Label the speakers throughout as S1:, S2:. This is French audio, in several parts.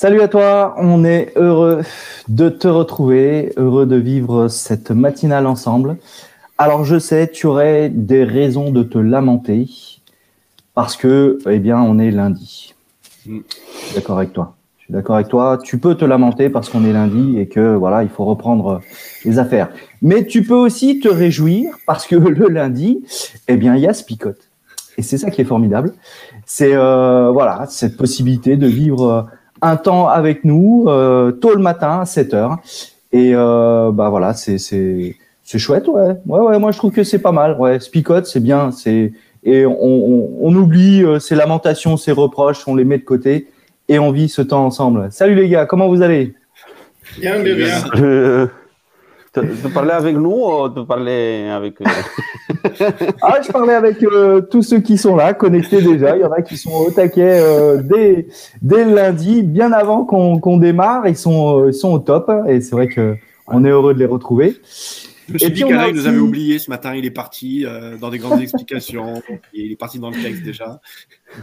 S1: Salut à toi, on est heureux de te retrouver, heureux de vivre cette matinale ensemble. Alors je sais, tu aurais des raisons de te lamenter parce que, eh bien, on est lundi. Je suis d'accord avec toi. Je suis d'accord avec toi. Tu peux te lamenter parce qu'on est lundi et que voilà, il faut reprendre les affaires. Mais tu peux aussi te réjouir parce que le lundi, eh bien, il y a Spicote. Et c'est ça qui est formidable. C'est euh, voilà, cette possibilité de vivre un temps avec nous euh, tôt le matin, 7 heures. Et euh, bah voilà, c'est c'est c'est chouette, ouais. Ouais ouais, moi je trouve que c'est pas mal. Ouais, Spicote, c'est bien, c'est et on, on, on oublie euh, ces lamentations, ces reproches, on les met de côté et on vit ce temps ensemble. Salut les gars, comment vous allez?
S2: Bien, bien, bien.
S3: Tu tu parlais avec nous ou tu parlais avec. euh,
S1: Ah, je parlais avec euh, tous ceux qui sont là, connectés déjà. Il y en a qui sont au taquet euh, dès, dès le lundi, bien avant qu'on qu'on démarre. Ils sont, euh, ils sont au top. Et c'est vrai que on est heureux de les retrouver.
S2: Je me suis
S1: Et
S2: dit
S1: puis, on a
S2: qu'Alain il nous avait oublié ce matin, il est parti euh, dans des grandes explications, il est parti dans le texte déjà.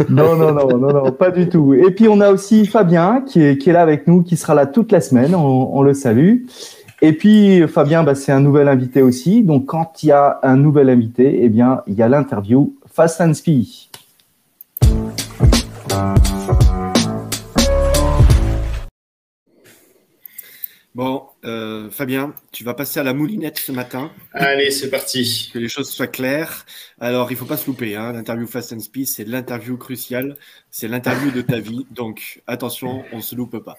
S1: Non, non, non, non, non, pas du tout. Et puis on a aussi Fabien qui est, qui est là avec nous, qui sera là toute la semaine. On, on le salue. Et puis Fabien, bah, c'est un nouvel invité aussi. Donc quand il y a un nouvel invité, eh bien il y a l'interview Fast and Spee.
S2: Bon, euh, Fabien, tu vas passer à la moulinette ce matin,
S4: Allez, c'est parti.
S2: que les choses soient claires. Alors, il faut pas se louper, hein. l'interview Fast and Speed, c'est l'interview cruciale, c'est l'interview de ta vie, donc attention, on se loupe pas.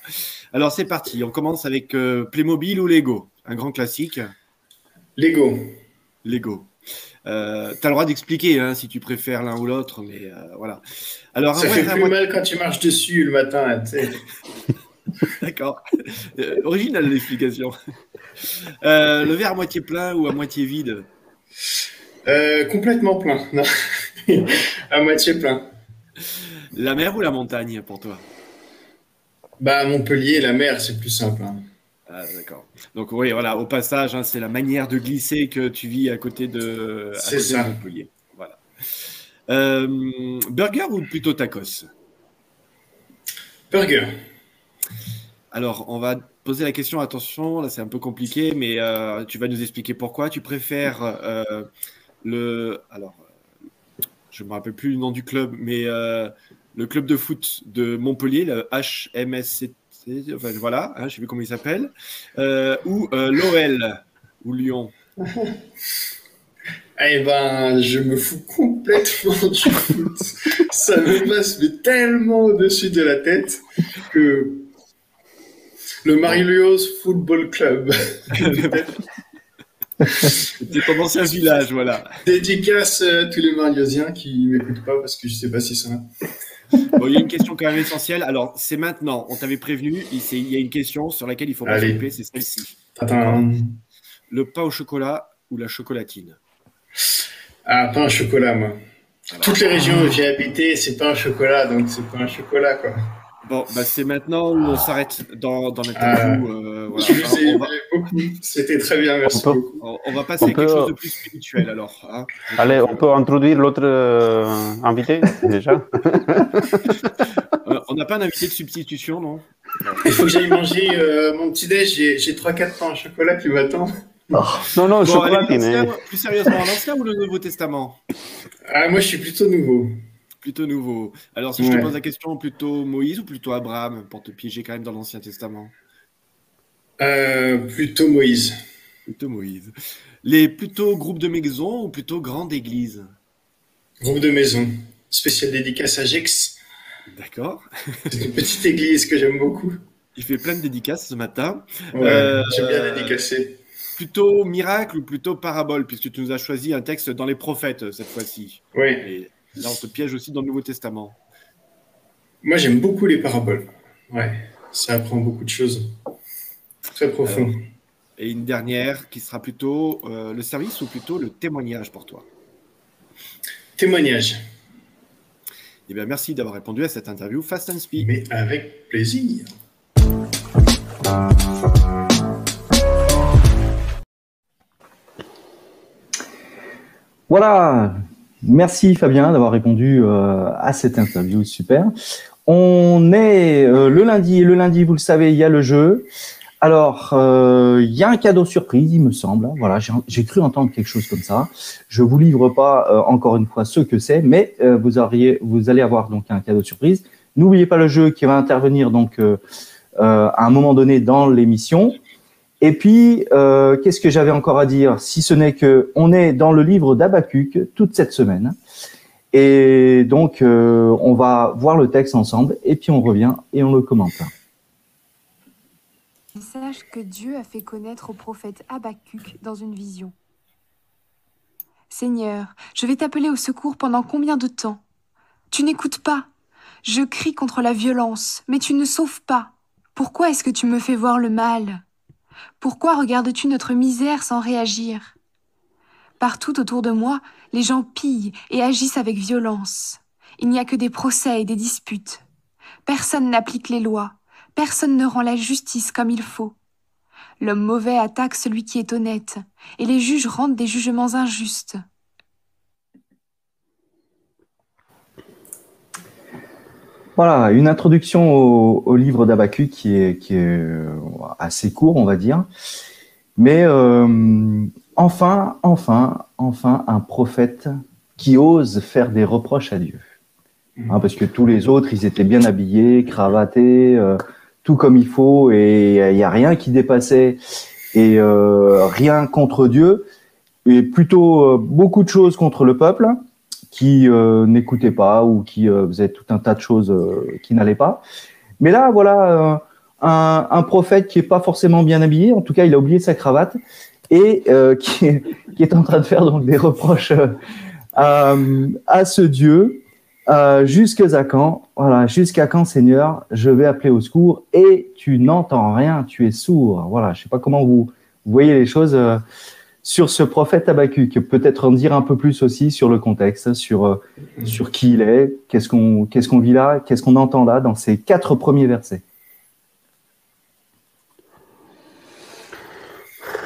S2: Alors, c'est parti, on commence avec euh, Playmobil ou Lego, un grand classique,
S4: Lego.
S2: Lego. Euh, tu as le droit d'expliquer hein, si tu préfères l'un ou l'autre, mais euh, voilà. Alors, un
S4: Ça
S2: vrai,
S4: fait
S2: un
S4: plus mal quand tu marches dessus le matin.
S2: D'accord. Euh, original l'explication. Euh, le verre à moitié plein ou à moitié vide
S4: Euh, complètement plein. Non. à moitié plein.
S2: La mer ou la montagne pour toi?
S4: Bah, Montpellier, la mer, c'est plus simple. hein.
S2: Ah, d'accord. Donc oui, voilà, au passage, hein, c'est la manière de glisser que tu vis à côté de, à
S4: C'est
S2: côté de
S4: ça.
S2: Montpellier. Voilà. Euh, burger ou plutôt tacos?
S4: Burger.
S2: Alors, on va poser la question, attention, là c'est un peu compliqué, mais euh, tu vas nous expliquer pourquoi. Tu préfères euh, le... Alors, euh, je ne me rappelle plus le nom du club, mais le club de foot de Montpellier, le HMSCT, enfin voilà, hein, je ne sais plus comment il s'appelle, ou l'OL, ou Lyon?
S4: Eh ben, je me fous complètement du foot. Ça me passe mais tellement au-dessus de la tête que le Marius Football Club.
S2: C'est ton ancien village, voilà.
S4: Dédicace à tous les Mariosiens qui m'écoutent pas parce que je sais pas si ça.
S2: Bon, il y a une question quand même essentielle. Alors, c'est maintenant, on t'avait prévenu, il y a une question sur laquelle il faut pas s'occuper, c'est celle-ci.
S4: Attends.
S2: Le pain au chocolat ou la chocolatine?
S4: Ah, pain au chocolat, moi.
S2: Alors,
S4: Toutes les régions où j'ai habité, c'est pas un chocolat, donc c'est pas un chocolat, quoi.
S2: Bon, bah, c'est maintenant où on s'arrête dans, dans l'interview. euh, voilà.
S4: Je vous ai
S2: on, va,
S4: beaucoup. C'était très bien, merci
S3: On peut-
S4: beaucoup.
S2: on- va passer
S3: On
S2: à quelque chose de plus spirituel alors. hein.
S3: Allez, on peut introduire l'autre euh, invité déjà
S2: Euh, on n'a pas un invité de substitution, non?
S4: Il faut que j'aille manger euh, mon petit-déj. J'ai- J'ai 3-4 pains au chocolat qui m'attendent.
S3: Non, non,
S2: Bon, allez,
S3: chocolatine.
S2: l'ancien,
S3: hein.
S2: plus sérieusement, l'Ancien ou le Nouveau Testament?
S4: Ah, moi, je suis plutôt nouveau.
S2: Plutôt nouveau. Alors, si je te pose la question, plutôt Moïse ou plutôt Abraham, pour te piéger quand même dans l'Ancien Testament
S4: Euh, plutôt Moïse.
S2: Plutôt Moïse. Les plutôt groupes de maisons ou plutôt grande église
S4: Groupe de maison. Spécial dédicace à Gex.
S2: D'accord.
S4: C'est une petite église que j'aime beaucoup.
S2: Il fait plein de dédicaces ce matin.
S4: Ouais,
S2: Euh,
S4: j'aime bien dédicacer.
S2: Plutôt miracle ou plutôt parabole, puisque tu nous as choisi un texte dans les prophètes cette fois-ci.
S4: Oui,
S2: Et là, on te piège aussi dans le Nouveau Testament.
S4: moi j'aime beaucoup les paraboles. Ouais, ça apprend beaucoup de choses. Très profond.
S2: Et une dernière qui sera plutôt euh, le service ou plutôt le témoignage pour toi?
S4: Témoignage.
S2: Eh bien, merci d'avoir répondu à cette interview Fast and Speed.
S4: Mais avec plaisir.
S1: Voilà. Merci Fabien d'avoir répondu euh, à cette interview. Super. On est euh, le lundi. Le lundi, vous le savez, il y a le jeu. Alors, euh, il y a un cadeau surprise, il me semble. Voilà, j'ai- cru entendre quelque chose comme ça. Je vous livre pas encore une fois ce que c'est, mais vous auriez, vous allez avoir donc un cadeau surprise. N'oubliez pas le jeu qui va intervenir donc à un moment donné dans l'émission. Et puis, euh, qu'est-ce que j'avais encore à dire Si ce n'est que on est dans le livre d'Abacuc toute cette semaine. Et donc, euh, on va voir le texte ensemble, et puis on revient et on le commente.
S5: message que Dieu a fait connaître au prophète Habacuc dans une vision. Seigneur, je vais t'appeler au secours pendant combien de temps? Tu n'écoutes pas. Je crie contre la violence, mais tu ne sauves pas. Pourquoi est-ce que tu me fais voir le mal? Pourquoi regardes-tu notre misère sans réagir? Partout autour de moi, les gens pillent et agissent avec violence. Il n'y a que des procès et des disputes. Personne n'applique les lois. Personne ne rend la justice comme il faut. L'homme mauvais attaque celui qui est honnête, et les juges rendent des jugements injustes.
S1: Voilà, une introduction au, au livre d'Abacuc qui est, qui est euh, assez court, on va dire. Mais euh, enfin, enfin, enfin, un prophète qui ose faire des reproches à Dieu. Hein, parce que tous les autres, ils étaient bien habillés, cravatés, euh, tout comme il faut, et il n'y a rien qui dépassait, et euh, rien contre Dieu, et plutôt beaucoup de choses contre le peuple qui euh, n'écoutaient pas ou qui euh, faisaient tout un tas de choses euh, qui n'allaient pas. Mais là, voilà euh, un, prophète qui est pas forcément bien habillé, en tout cas, il a oublié sa cravate et euh, qui, est, en train de faire donc des reproches à, ce Dieu. Jusqu'à quand, voilà, jusqu'à quand, Seigneur, je vais appeler au secours et tu n'entends rien, tu es sourd. Voilà, je sais pas comment vous, voyez les choses sur ce prophète Habacuc. Peut-être en dire un peu plus aussi sur le contexte, sur euh, sur qui il est, qu'est-ce qu'on vit là, qu'est-ce qu'on entend là dans ces quatre premiers versets.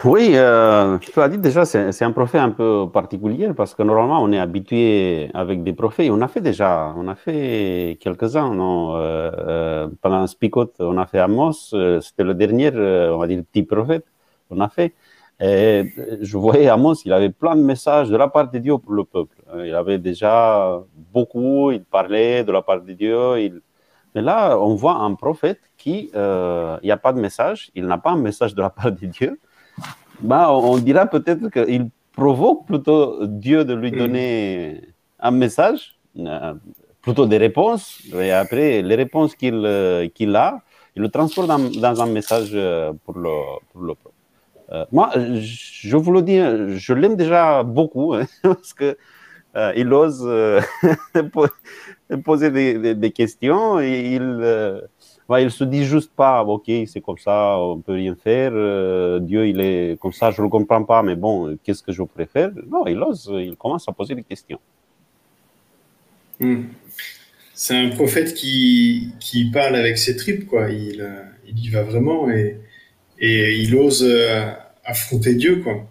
S3: Oui, euh, tu as dit déjà, c'est un prophète un peu particulier parce que normalement, on est habitué avec des prophètes. On a fait déjà, on a fait quelques-uns, non euh, euh, Pendant Spicot, on a fait Amos, euh, c'était le dernier, on va dire, petit prophète, on a fait. Et je voyais Amos, il avait plein de messages de la part de Dieu pour le peuple. Euh, Il avait déjà beaucoup, il parlait de la part de Dieu. Il... Mais là, on voit un prophète qui, euh, il n'y a pas de message, il n'a pas un message de la part de Dieu bah, on dira peut-être qu'il provoque plutôt Dieu de lui donner un message, euh, plutôt des réponses, et après, les réponses qu'il euh, qu'il a, il le transforme dans, dans un message euh, pour le, pour le peuple. Euh, moi, je vous le dis, je l'aime déjà beaucoup, hein, parce que euh, il ose euh, po- poser des, questions, et il, Ouais, il se dit juste pas, ok, c'est comme ça, on peut rien faire. Dieu, il est comme ça, je le comprends pas, mais bon, qu'est-ce que je préfère Non, il ose, il commence à poser des questions.
S4: Hmm. C'est un prophète qui, qui parle avec ses tripes, quoi. Il, il y va vraiment et, et il ose affronter Dieu, quoi.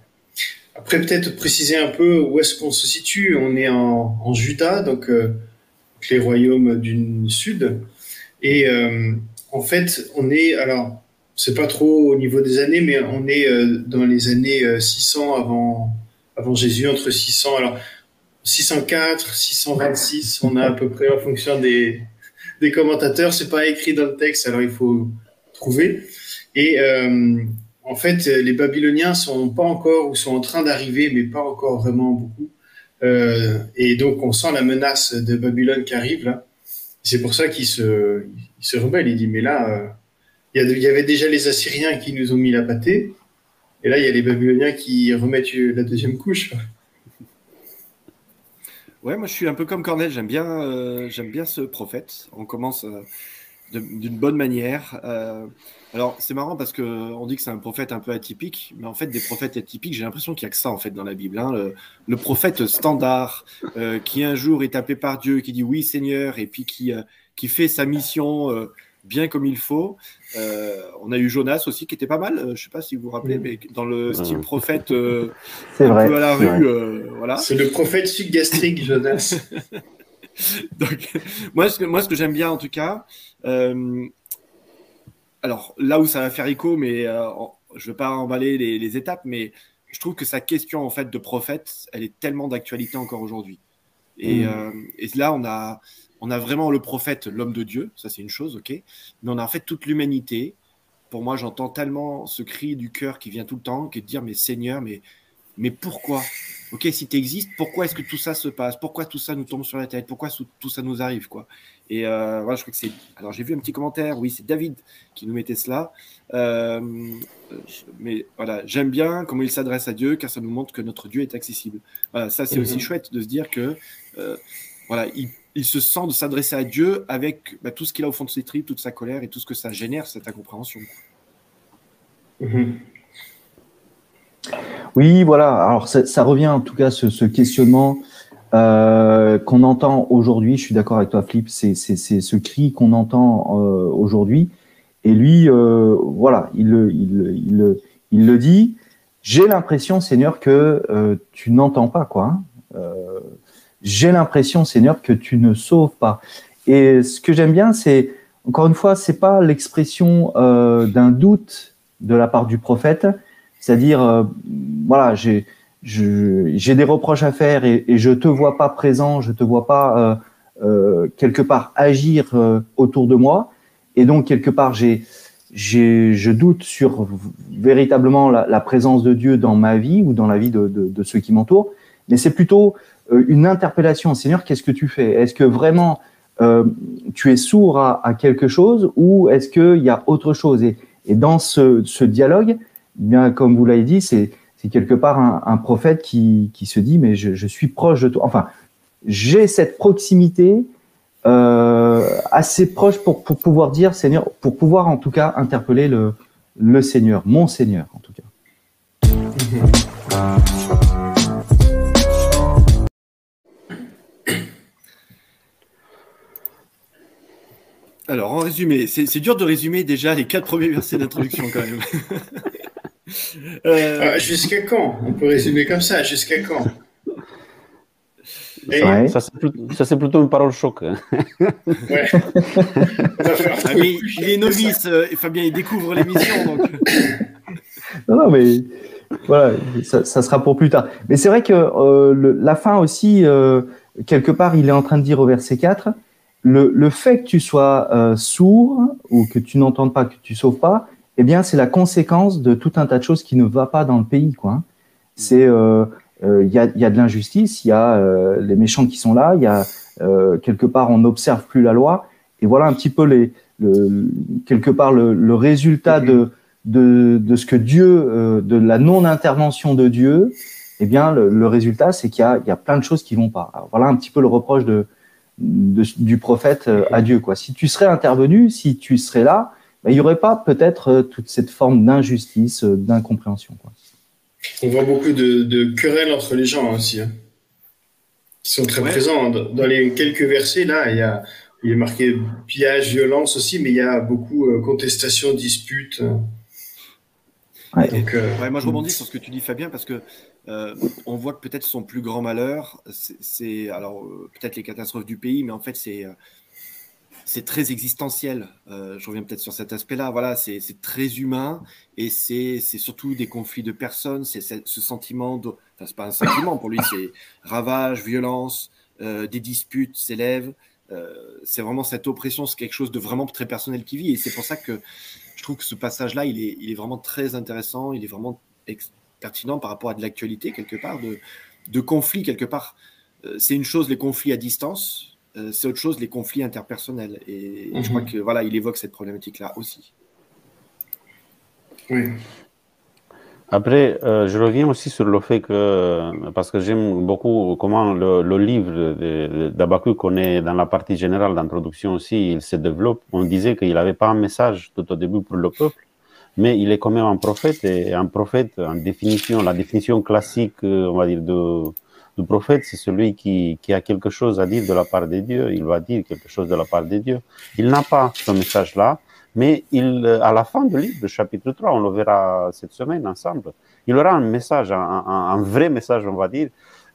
S4: Après, peut-être préciser un peu où est-ce qu'on se situe. On est en, en Juda, donc euh, les royaumes du sud. Et euh, en fait, on est, alors, c'est pas trop au niveau des années, mais on est euh, dans les années euh, 600 avant, avant Jésus, entre 600. Alors, 604, 626, on a à peu près en fonction des, des commentateurs. C'est pas écrit dans le texte, alors il faut trouver. Et en fait, les Babyloniens sont pas encore ou sont en train d'arriver, mais pas encore vraiment beaucoup. Euh, et donc, on sent la menace de Babylone qui arrive là. C'est pour ça qu'il se, il se rebelle. Il dit, mais là, euh, il y, avait déjà les Assyriens qui nous ont mis la pâtée, et là, il y a les Babyloniens qui remettent la deuxième couche.
S2: Ouais, moi je suis un peu comme Cornel, j'aime bien, euh, j'aime bien ce prophète. On commence euh, d'une bonne manière. Euh, alors c'est marrant parce que on dit que c'est un prophète un peu atypique, mais en fait des prophètes atypiques, j'ai l'impression qu'il y a que ça en fait dans la Bible. Hein. Le, prophète standard qui un jour est tapé par Dieu, qui dit oui Seigneur, et puis qui qui fait sa mission bien comme il faut. Euh, on a eu Jonas aussi qui était pas mal. Euh, je ne sais pas si vous vous rappelez, mais dans le style prophète euh,
S1: un vrai,
S2: peu à la rue. voilà.
S4: C'est le prophète subgastrique, Jonas.
S2: Donc, moi, ce que, moi, ce que j'aime bien en tout cas, alors là où ça va faire écho, mais je ne veux pas emballer les, les, étapes, mais je trouve que sa question en fait de prophète, elle est tellement d'actualité encore aujourd'hui. Et, mm. et, là, on a, on a vraiment le prophète, l'homme de Dieu, ça c'est une chose, ok, mais on a en fait toute l'humanité. Pour moi, j'entends tellement ce cri du cœur qui vient tout le temps, qui est de dire, mais Seigneur, mais, mais pourquoi? Ok, si tu existes, pourquoi est-ce que tout ça se passe? Pourquoi tout ça nous tombe sur la tête? Pourquoi tout ça nous arrive quoi? Et euh, voilà, je crois que c'est. Alors j'ai vu un petit commentaire, oui, c'est David qui nous mettait cela. Euh, mais voilà, j'aime bien comment il s'adresse à Dieu, car ça nous montre que notre Dieu est accessible. Voilà, ça c'est aussi mhm. chouette de se dire que euh, voilà, il il se sent de s'adresser à Dieu avec bah, tout ce qu'il a au fond de ses tripes, toute sa colère et tout ce que ça génère, cette incompréhension.
S1: Mhm. Oui, voilà. Alors ça, revient en tout cas ce, ce questionnement euh, qu'on entend aujourd'hui. Je suis d'accord avec toi, Flip. C'est ce cri qu'on entend euh, aujourd'hui. Et lui, euh, voilà, il, il, il, le dit. J'ai l'impression, Seigneur, que tu n'entends pas quoi. Hein j'ai l'impression, Seigneur, que tu ne sauves pas. Et ce que j'aime bien, c'est, encore une fois, c'est pas l'expression euh, d'un doute de la part du prophète, c'est-à-dire, euh, voilà, j'ai j'ai des reproches à faire et, et, je te vois pas présent, je te vois pas euh, euh quelque part agir euh, autour de moi, et donc quelque part j'ai je doute sur véritablement la, la, présence de Dieu dans ma vie ou dans la vie de, de, de ceux qui m'entourent, mais c'est plutôt euh, une interpellation, Seigneur, qu'est-ce que tu fais? Est-ce que vraiment euh, tu es sourd à, quelque chose ou est-ce qu'il y a autre chose? Et, dans ce, dialogue, bien comme vous l'avez dit, c'est quelque part un, prophète qui, se dit mais je, suis proche de toi. Enfin, j'ai cette proximité euh, assez proche pour, pouvoir dire Seigneur, pour pouvoir en tout cas interpeller le, le Seigneur, mon Seigneur en tout cas.
S2: Alors, en résumé, c'est dur de résumer déjà les quatre premiers versets d'introduction quand même.
S4: Euh, ah, jusqu'à quand? On peut résumer comme ça, jusqu'à quand?
S3: Ça, c'est plutôt, une parole choc. Hein.
S2: ouais. ah, mais il est novice, euh, Fabien, il découvre l'émission. Donc...
S1: non, non, mais voilà, ça, sera pour plus tard. Mais c'est vrai que euh, la fin aussi, quelque part, il est en train de dire au verset 4 le, fait que tu sois euh, sourd ou que tu n'entendes pas, que tu sauves pas, eh bien, c'est la conséquence de tout un tas de choses qui ne va pas dans le pays, quoi. C'est, euh, euh, il y, a, y, a, de l'injustice, il y a les méchants qui sont là, il y a quelque part on n'observe plus la loi, et voilà un petit peu les, le, quelque part le, résultat de, de, de, ce que Dieu, de la non-intervention de Dieu, eh bien, le, résultat, c'est qu'il y y a plein de choses qui vont pas. Voilà un petit peu le reproche de, du prophète euh, à Dieu. Quoi. Si tu serais intervenu, si tu serais là, il n'y aurait pas peut-être euh, toute cette forme d'injustice, euh, d'incompréhension. Quoi.
S4: On voit beaucoup de, querelles entre les gens aussi, hein, qui sont très présents. Dans les quelques versets, là, il y a, il est marqué pillage, violence aussi, mais il y a beaucoup de contestation, disputes.
S2: Ouais. moi, je rebondis sur ce que tu dis, Fabien, parce que euh, on voit que peut-être son plus grand malheur, c'est alors euh, peut-être les catastrophes du pays, mais en fait c'est euh, c'est très existentiel. je reviens peut-être sur cet aspect-là. Voilà, c'est très humain et c'est surtout des conflits de personnes. C'est ce sentiment, de, enfin c'est pas un sentiment pour lui, c'est ravage, violence, des disputes s'élèvent. c'est vraiment cette oppression, c'est quelque chose de vraiment très personnel qui vit et c'est pour ça que je trouve que ce passage-là, il est, il est vraiment très intéressant. Il est vraiment pertinent par rapport à de l'actualité, quelque part, de, de conflits, quelque part. Euh, c'est une chose, les conflits à distance, euh, c'est autre chose, les conflits interpersonnels. Et
S4: Mhm.
S2: je crois que voilà, il évoque cette problématique-là aussi.
S4: Oui.
S3: Après, euh, je reviens aussi sur le fait que, parce que j'aime beaucoup comment le, le livre d'Abacu qu'on est dans la partie générale d'introduction aussi, il se développe. On disait qu'il n'avait pas un message tout au début pour le peuple, mais il est quand même un prophète et un prophète en définition, la définition classique, euh, on va dire, de, du prophète, c'est celui qui, qui a quelque chose à dire de la part de Dieu. Il va dire quelque chose de la part de Dieu. Il n'a pas ce message-là. Mais il, euh, à la fin du livre, chapitre 3, on le verra cette semaine ensemble, il aura un message, un, vrai message, on va dire.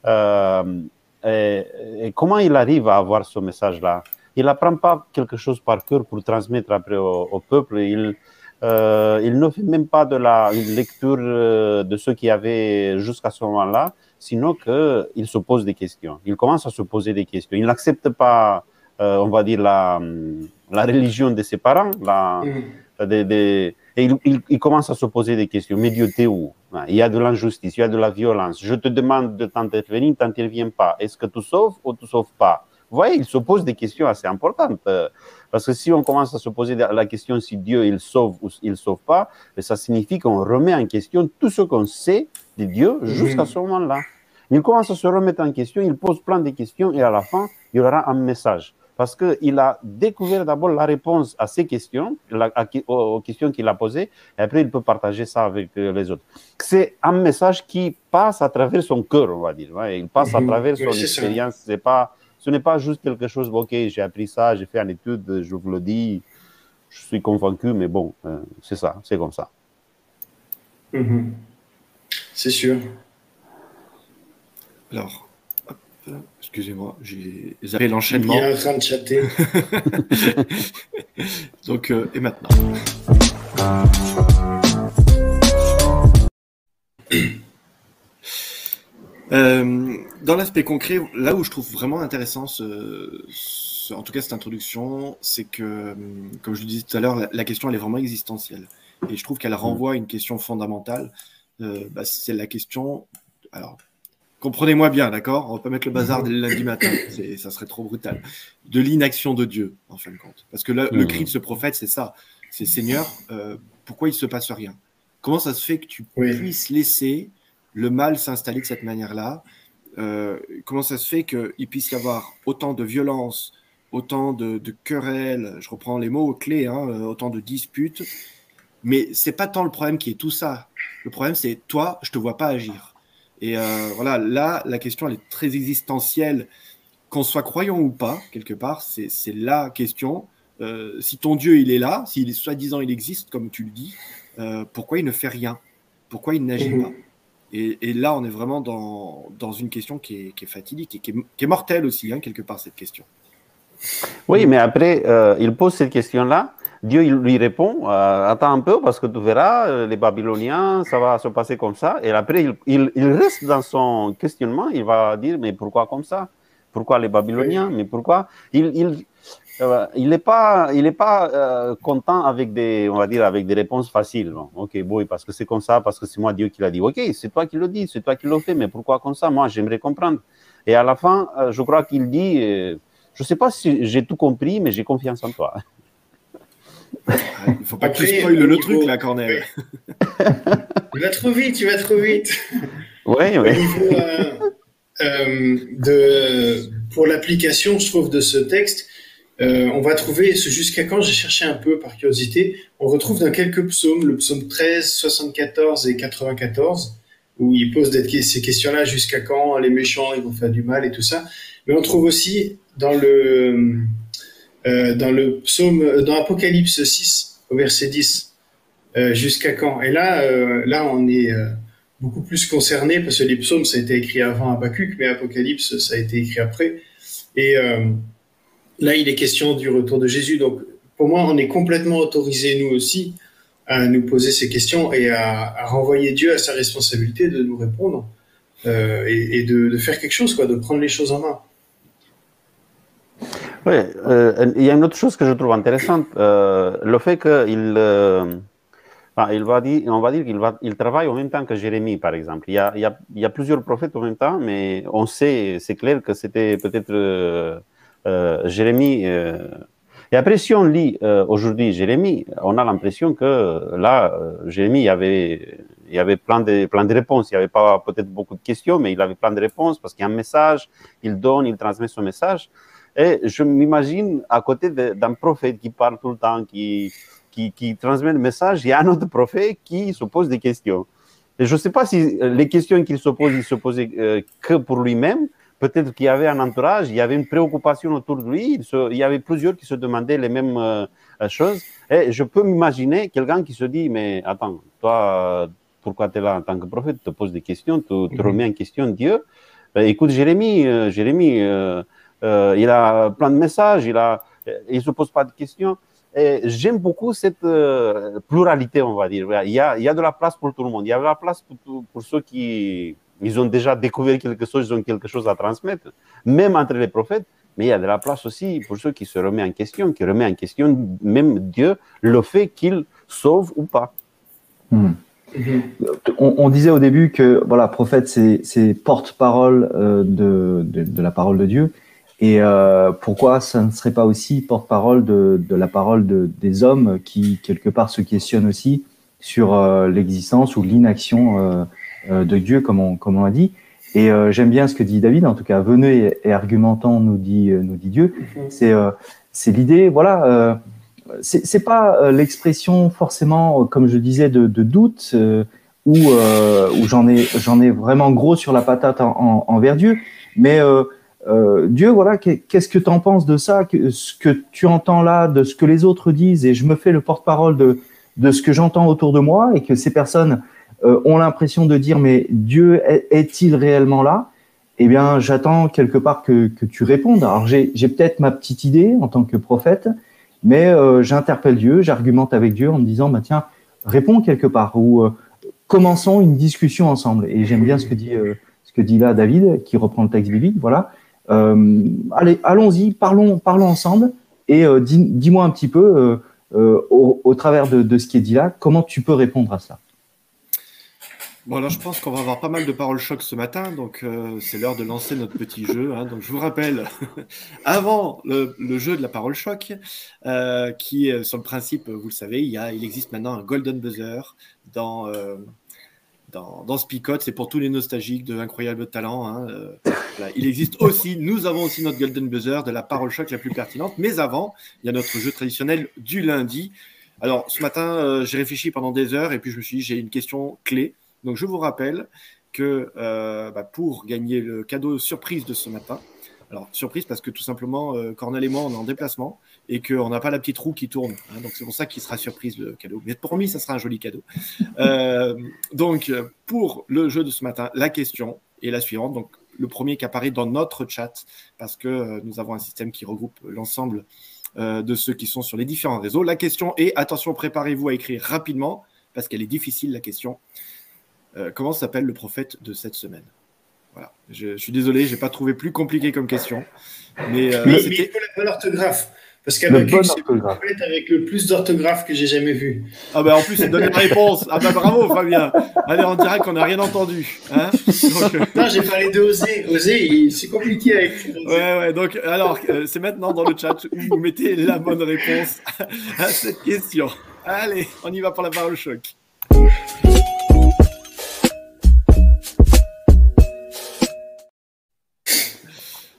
S3: Euh, et, comment il arrive à avoir ce message-là? Il n'apprend pas quelque chose par cœur pour transmettre après au, peuple. Il, euh, il ne fait même pas de la lecture de ce qu'il y avait jusqu'à ce moment-là, sinon qu'il se pose des questions. Il commence à se poser des questions. Il n'accepte pas, euh, on va dire, la, la religion de ses parents, la, des- des- et il, il- il commence à se poser des questions. Mais Dieu, t'es où? Il y a de l'injustice, il y a de la violence. Je te demande de t'intervenir, tu n'interviens pas. Est-ce que tu sauves ou tu ne sauves pas? Vous voyez, il se pose des questions assez importantes. Parce que si on commence à se poser la question si Dieu il sauve ou il ne sauve pas, ben, ça signifie qu'on remet en question tout ce qu'on sait de Dieu jusqu'à ce moment-là. Il commence à se remettre en question, il pose plein de questions et à la fin, il aura un message. Parce qu'il a découvert d'abord la réponse à ces questions, aux, questions qu'il a posées, et après il peut partager ça avec euh, les autres. C'est un message qui passe à travers son cœur, on va dire. ouais. Il passe à
S4: Mhm.
S3: travers
S4: Oui,
S3: son
S4: ça.
S3: expérience. C'est pas, ce n'est pas juste quelque chose, ok, j'ai appris ça, j'ai fait une étude, je vous le dis, je suis convaincu, mais bon, euh, c'est ça, c'est comme ça.
S4: Mhm. C'est sûr.
S2: Alors, excusez-moi, j'ai zappé
S4: Il
S2: l'enchaînement.
S4: est en train de chatter.
S2: Donc, euh, et maintenant Euh, Dans l'aspect concret, là où je trouve vraiment intéressant, ce, ce- en tout cas cette introduction, c'est que, hum, comme je le disais tout à l'heure, la, la question elle est vraiment existentielle. Et je trouve qu'elle renvoie à une question fondamentale. Euh, bah, c'est la question. Alors, comprenez-moi bien, d'accord? On va pas mettre le bazar dès le lundi matin, ça serait trop brutal. De l'inaction de Dieu, en fin de compte. Parce que là, le
S3: Mhm.
S2: cri de ce prophète, c'est ça. C'est Seigneur, euh, pourquoi il se passe rien? Comment ça se fait que tu
S4: Oui.
S2: puisses laisser le mal s'installer de cette manière-là Euh, Comment ça se fait qu'il puisse y avoir autant de violence, autant de, de querelles, je reprends les mots clés, hein, euh, autant de disputes, mais c'est pas tant le problème qui est tout ça. Le problème, c'est toi, je te vois pas agir. Et euh, voilà, là, la question, elle est très existentielle. Qu'on soit croyant ou pas, quelque part, c'est la question. Euh, si ton Dieu, il est là, s'il est soi-disant, il existe, comme tu le dis, euh, pourquoi il ne fait rien? Pourquoi il n'agit
S4: Mhm.
S2: pas? Et, et là, on est vraiment dans, dans une question qui est, qui est fatidique et qui est, qui est mortelle aussi, hein, quelque part, cette question.
S3: Oui, mais après, euh, il pose cette question-là. Dieu il lui répond euh, Attends un peu, parce que tu verras, euh, les Babyloniens, ça va se passer comme ça. Et après, il, il- il reste dans son questionnement. Il va dire Mais pourquoi comme ça? Pourquoi les Babyloniens? Mais pourquoi? Il euh, il n'est pas, il est pas euh, content avec des, on va dire, avec des réponses faciles. Bon, ok, bon, parce que c'est comme ça, parce que c'est moi Dieu qui l'a dit. Ok, c'est toi qui le dis, c'est toi qui le fais, mais pourquoi comme ça? Moi, j'aimerais comprendre. Et à la fin, euh, je crois qu'il dit euh, je ne sais pas si j'ai tout compris, mais j'ai confiance en toi.
S2: Il faut pas que tu spoiles
S4: au
S2: le truc, là, Cornel.
S4: Tu vas trop vite, tu vas trop vite.
S3: Oui,
S4: Au
S3: oui.
S4: niveau de, pour l'application, je trouve, de ce texte, euh, on va trouver ce jusqu'à quand, j'ai cherché un peu par curiosité, on retrouve dans quelques psaumes, le psaume 13, 74 et 94, où il pose ces questions-là, jusqu'à quand les méchants ils vont faire du mal et tout ça. Mais on trouve aussi dans le, euh, dans le psaume, euh, dans Apocalypse 6, au verset 10, euh, jusqu'à quand? Et là, euh, là, on est euh, beaucoup plus concerné parce que les psaumes, ça a été écrit avant Habakkuk, mais Apocalypse, ça a été écrit après. Et là, il est question du retour de Jésus. Donc, pour moi, on est complètement autorisé, nous aussi, à nous poser ces questions et à, renvoyer Dieu à sa responsabilité de nous répondre euh, et, de, faire quelque chose, quoi, de prendre les choses en main.
S3: Oui, euh, il y a une autre chose que je trouve intéressante, euh, le fait qu'il va dire, on va dire qu'il va, il travaille en même temps que Jérémie, par exemple. Il y a, il y a, il y a plusieurs prophètes en même temps, mais on sait, c'est clair que c'était peut-être Jérémie. et après, si on lit aujourd'hui Jérémie, on a l'impression que là, Jérémie, il y avait, il avait plein de, plein de réponses. Il n'y avait pas peut-être beaucoup de questions, mais il avait plein de réponses parce qu'il y a un message, il donne, il transmet son message. Et je m'imagine à côté d'un prophète qui parle tout le temps, qui, qui, qui, transmet le message, il y a un autre prophète qui se pose des questions. Et je ne sais pas si les questions qu'il se pose, il se posait euh, que pour lui-même. Peut-être qu'il y avait un entourage, il y avait une préoccupation autour de lui. Il, y avait plusieurs qui se demandaient les mêmes euh, choses. Et je peux m'imaginer quelqu'un qui se dit, mais attends, toi, pourquoi tu es là en tant que prophète, tu te poses des questions, tu te mhm. remets en question Dieu. Ben, écoute, Jérémie, euh, Jérémie euh, il a plein de messages, il ne il se pose pas de questions. Et j'aime beaucoup cette euh, pluralité, on va dire. Il y, a, il y a de la place pour tout le monde. Il y a de la place pour, pour ceux qui ils ont déjà découvert quelque chose, ils ont quelque chose à transmettre, même entre les prophètes. Mais il y a de la place aussi pour ceux qui se remettent en question, qui remettent en question même Dieu, le fait qu'il sauve ou pas.
S1: Hmm. On, disait au début que voilà, prophète, c'est porte-parole euh, de, de, de, la parole de Dieu. Et euh, pourquoi ça ne serait pas aussi porte-parole de, de, la parole de, des hommes qui, quelque part, se questionnent aussi sur euh, l'existence ou l'inaction euh, euh, de Dieu, comme on, comme on a dit. Et euh, j'aime bien ce que dit David, en tout cas, venez et, argumentant, nous dit, nous dit Dieu. Mhm. C'est c'est l'idée, voilà, c'est pas l'expression forcément, comme je disais, de, de doute, où, où j'en ai, ai vraiment gros sur la patate en, en, envers Dieu, mais euh, Dieu, voilà, qu'est-ce que tu en penses de ça, ce que tu entends là, de ce que les autres disent, et je me fais le porte-parole de, de ce que j'entends autour de moi, et que ces personnes euh, ont l'impression de dire, mais Dieu est-il réellement là? Eh bien, j'attends quelque part que, tu répondes. Alors, j'ai peut-être ma petite idée en tant que prophète, mais euh, j'interpelle Dieu, j'argumente avec Dieu en me disant, bah, tiens, réponds quelque part, ou commençons une discussion ensemble. Et j'aime bien ce que dit, ce que dit là David, qui reprend le texte biblique, voilà euh, allez, allons-y, parlons, parlons ensemble et euh, dis-moi un petit peu, euh, au, travers de, ce qui est dit là, comment tu peux répondre à ça
S2: Bon, alors je pense qu'on va avoir pas mal de paroles choc ce matin, donc c'est l'heure de lancer notre petit jeu. Hein. Donc je vous rappelle, avant le, jeu de la parole choc, qui est sur le principe, vous le savez, il, y a, il existe maintenant un golden buzzer dans, dans, dans Spicote, c'est pour tous les nostalgiques de incroyable talent. Hein, euh, il existe aussi, nous avons aussi notre Golden Buzzer de la parole choc la plus pertinente. Mais avant, il y a notre jeu traditionnel du lundi. Alors, ce matin, euh, j'ai réfléchi pendant des heures et puis je me suis dit, j'ai une question clé. Donc, je vous rappelle que euh, bah, pour gagner le cadeau surprise de ce matin, alors, surprise parce que tout simplement, Cornel et moi, on est en déplacement et qu'on n'a pas la petite roue qui tourne. Hein. donc c'est pour ça qu'il sera surprise le cadeau. Mais promis, ça sera un joli cadeau. Euh, donc pour le jeu de ce matin, la question est la suivante. Donc le premier qui apparaît dans notre chat, parce que euh, nous avons un système qui regroupe l'ensemble euh, de ceux qui sont sur les différents réseaux. La question est, attention, préparez-vous à écrire rapidement, parce qu'elle est difficile la question. Comment s'appelle le prophète de cette semaine? Voilà. Je, suis désolé, j'ai pas trouvé plus compliqué comme question. Mais,
S4: mais, il faut la bonne orthographe. Parce qu'avec c'est avec le plus d'orthographe que j'ai jamais vu.
S2: Ah bah en plus, c'est donné la réponse. Ah bah bravo Fabien. Allez, on dirait qu'on n'a rien entendu. Hein
S4: euh, non, j'ai parlé de oser. Oser, c'est compliqué à écrire.
S2: Ouais, ouais. Donc, alors, euh, c'est maintenant dans le chat où vous mettez la bonne réponse à cette question. Allez, on y va pour la parole choc.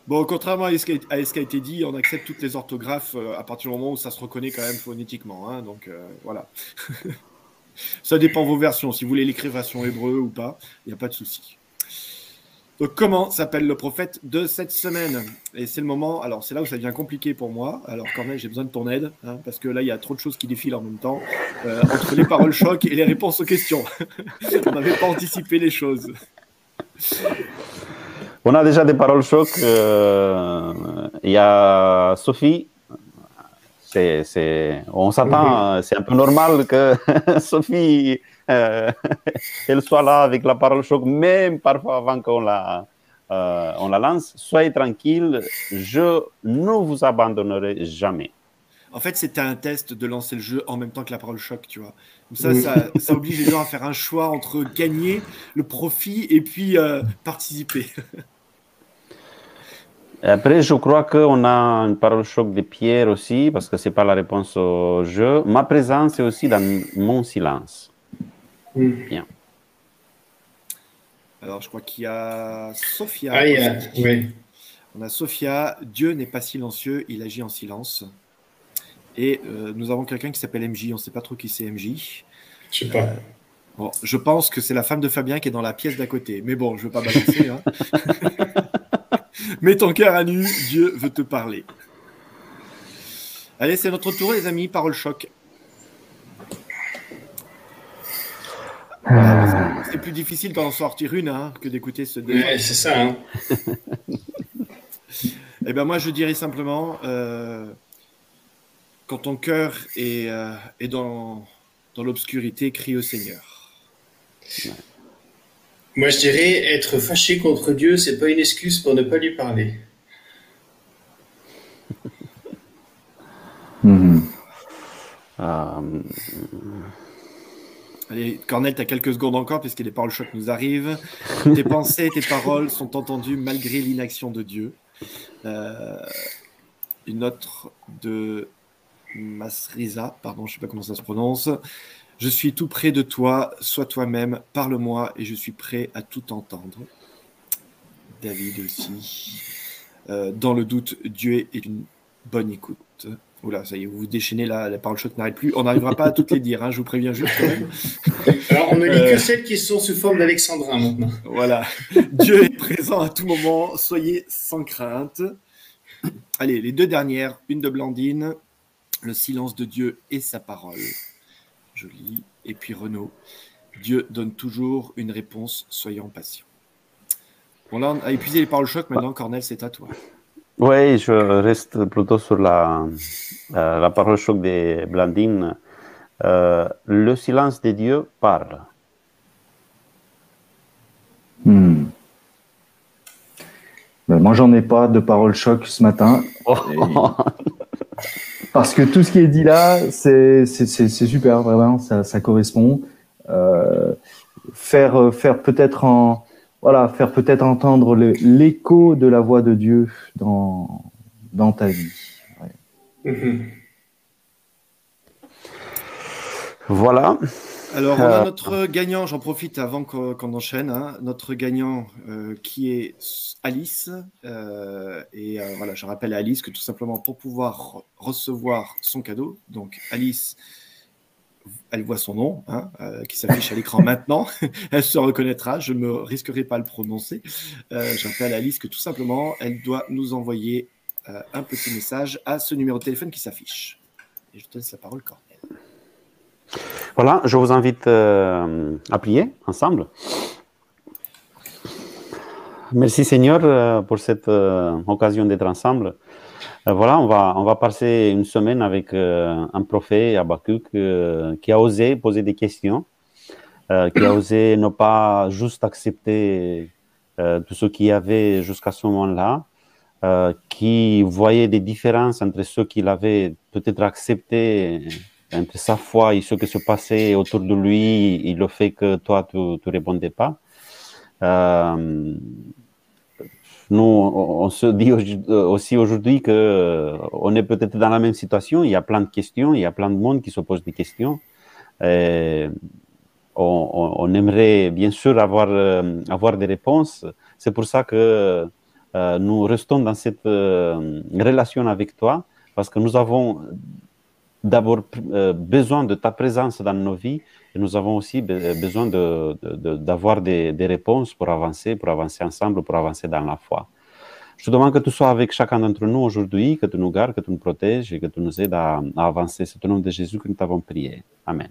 S2: Bon, contrairement à ce, qui a, été dit, on accepte toutes les orthographes euh, à partir du moment où ça se reconnaît quand même phonétiquement. Hein, donc euh, voilà. ça dépend vos versions. Si vous voulez l'écrire version hébreu ou pas, il n'y a pas de souci. Donc comment s'appelle le prophète de cette semaine? Et c'est le moment, alors c'est là où ça devient compliqué pour moi. Alors Corneille, j'ai besoin de ton aide, hein, parce que là, il y a trop de choses qui défilent en même temps, euh, entre les paroles choc et les réponses aux questions. on n'avait pas anticipé les choses.
S3: On a déjà des paroles choc. Euh, il y a Sophie. C'est, on s'attend, c'est un peu normal que Sophie, euh, elle soit là avec la parole choc, même parfois avant qu'on la, euh, on la lance. Soyez tranquille, je ne vous abandonnerai jamais.
S2: En fait, c'était un test de lancer le jeu en même temps que la parole choc, tu vois. ça, ça, oblige les gens à faire un choix entre gagner le profit et puis participer.
S3: Après, je crois qu'on a une parole choc de Pierre aussi, parce que ce n'est pas la réponse au jeu. Ma présence est aussi dans mon silence.
S4: Hmm.
S3: Bien.
S2: Alors, je crois qu'il y a Sophia.
S4: Ah, il y a-
S2: aussi.
S4: oui.
S2: On a Sophia. Dieu n'est pas silencieux, il agit en silence. Et euh, nous avons quelqu'un qui s'appelle MJ. On ne sait pas trop qui c'est MJ.
S4: Je sais pas.
S2: Bon, je pense que c'est la femme de Fabien qui est dans la pièce d'à côté. Mais bon, je ne veux pas balancer. hein. Mets ton cœur à nu, Dieu veut te parler. Allez, c'est notre tour, les amis. Parole choc. C'est plus difficile d'en sortir une hein, que d'écouter ce débat.
S4: Ouais, c'est ça. Hein.
S2: Eh ben moi, je dirais simplement, euh, quand ton cœur est, euh, est dans, dans l'obscurité, crie au Seigneur.
S4: Moi, je dirais être fâché contre Dieu, c'est pas une excuse pour ne pas lui parler.
S1: Mhm.
S3: Euh,
S2: Allez, Cornel, tu as quelques secondes encore, puisque les paroles choc nous arrivent. Tes pensées, tes paroles sont entendues malgré l'inaction de Dieu. Euh, une autre de Masriza, pardon, je ne sais pas comment ça se prononce. Je suis tout près de toi, sois toi-même, parle-moi et je suis prêt à tout entendre. David aussi. Euh, dans le doute, Dieu est une bonne écoute. Oula, ça y est, vous vous déchaînez là, la parole choc n'arrête plus. On n'arrivera pas à toutes les dire, hein, je vous préviens juste quand même.
S4: Alors, on ne lit
S2: Euh.
S4: que celles qui sont sous forme d'alexandrin maintenant.
S2: Voilà. Dieu est présent à tout moment. Soyez sans crainte. Allez, les deux dernières. Une de Blandine. Le silence de Dieu et sa parole. Joli. Et puis Renaud. Dieu donne toujours une réponse. Soyons patients. Bon, là, on a épuisé les paroles choc. Maintenant, Cornel, c'est à toi.
S3: Oui, je reste plutôt sur la, euh, la parole choc de Blandine. Euh, le silence de Dieu parle.
S1: Hmm. Ben, moi, j'en ai pas de parole choc ce matin. Parce que tout ce qui est dit là, c'est c'est- c'est- c'est super, vraiment, ça, ça correspond. Euh, faire faire peut-être en voilà, faire peut-être entendre l'écho de la voix de Dieu dans dans ta vie.
S4: Mhm.
S3: Voilà.
S2: Alors, on a
S3: Euh.
S2: notre gagnant, j'en profite avant qu'on enchaîne, hein, notre gagnant euh, qui est Alice. euh, et euh, voilà, je rappelle à Alice que tout simplement pour pouvoir re- recevoir son cadeau, donc Alice, elle voit son nom hein, qui s'affiche à l'écran maintenant, elle se reconnaîtra, je ne me risquerai pas à le prononcer. Je rappelle à Alice que tout simplement, elle doit nous envoyer un petit message à ce numéro de téléphone qui s'affiche. Et je te laisse la parole, Cornel.
S3: Voilà, je vous invite euh, à prier ensemble. Merci Seigneur euh, pour cette euh, occasion d'être ensemble. Voilà, on va, on va passer une semaine avec un prophète, euh, qui a osé poser des questions, qui a osé ne pas juste accepter tout ce qu'il y avait jusqu'à ce moment-là, qui voyait des différences entre ceux qu'il avait peut-être accepté entre sa foi et ce qui se passait autour de lui et le fait que toi, tu ne répondais pas. Euh, nous, on se dit au- aussi aujourd'hui que euh, est peut-être dans la même situation. Il y a plein de questions, il y a plein de monde qui se pose des questions. On, on- aimerait bien sûr avoir, euh, avoir des réponses. C'est pour ça que nous restons dans cette relation avec toi, parce que nous avons d'abord euh, besoin de ta présence dans nos vies et nous avons aussi be- besoin de- de- de- d'avoir des, des réponses pour avancer, pour avancer ensemble, pour avancer dans la foi. Je te demande que tu sois avec chacun d'entre nous aujourd'hui, que tu nous gardes, que tu nous protèges et que tu nous aides à, à avancer. C'est au nom de Jésus que nous t'avons prié. Amen.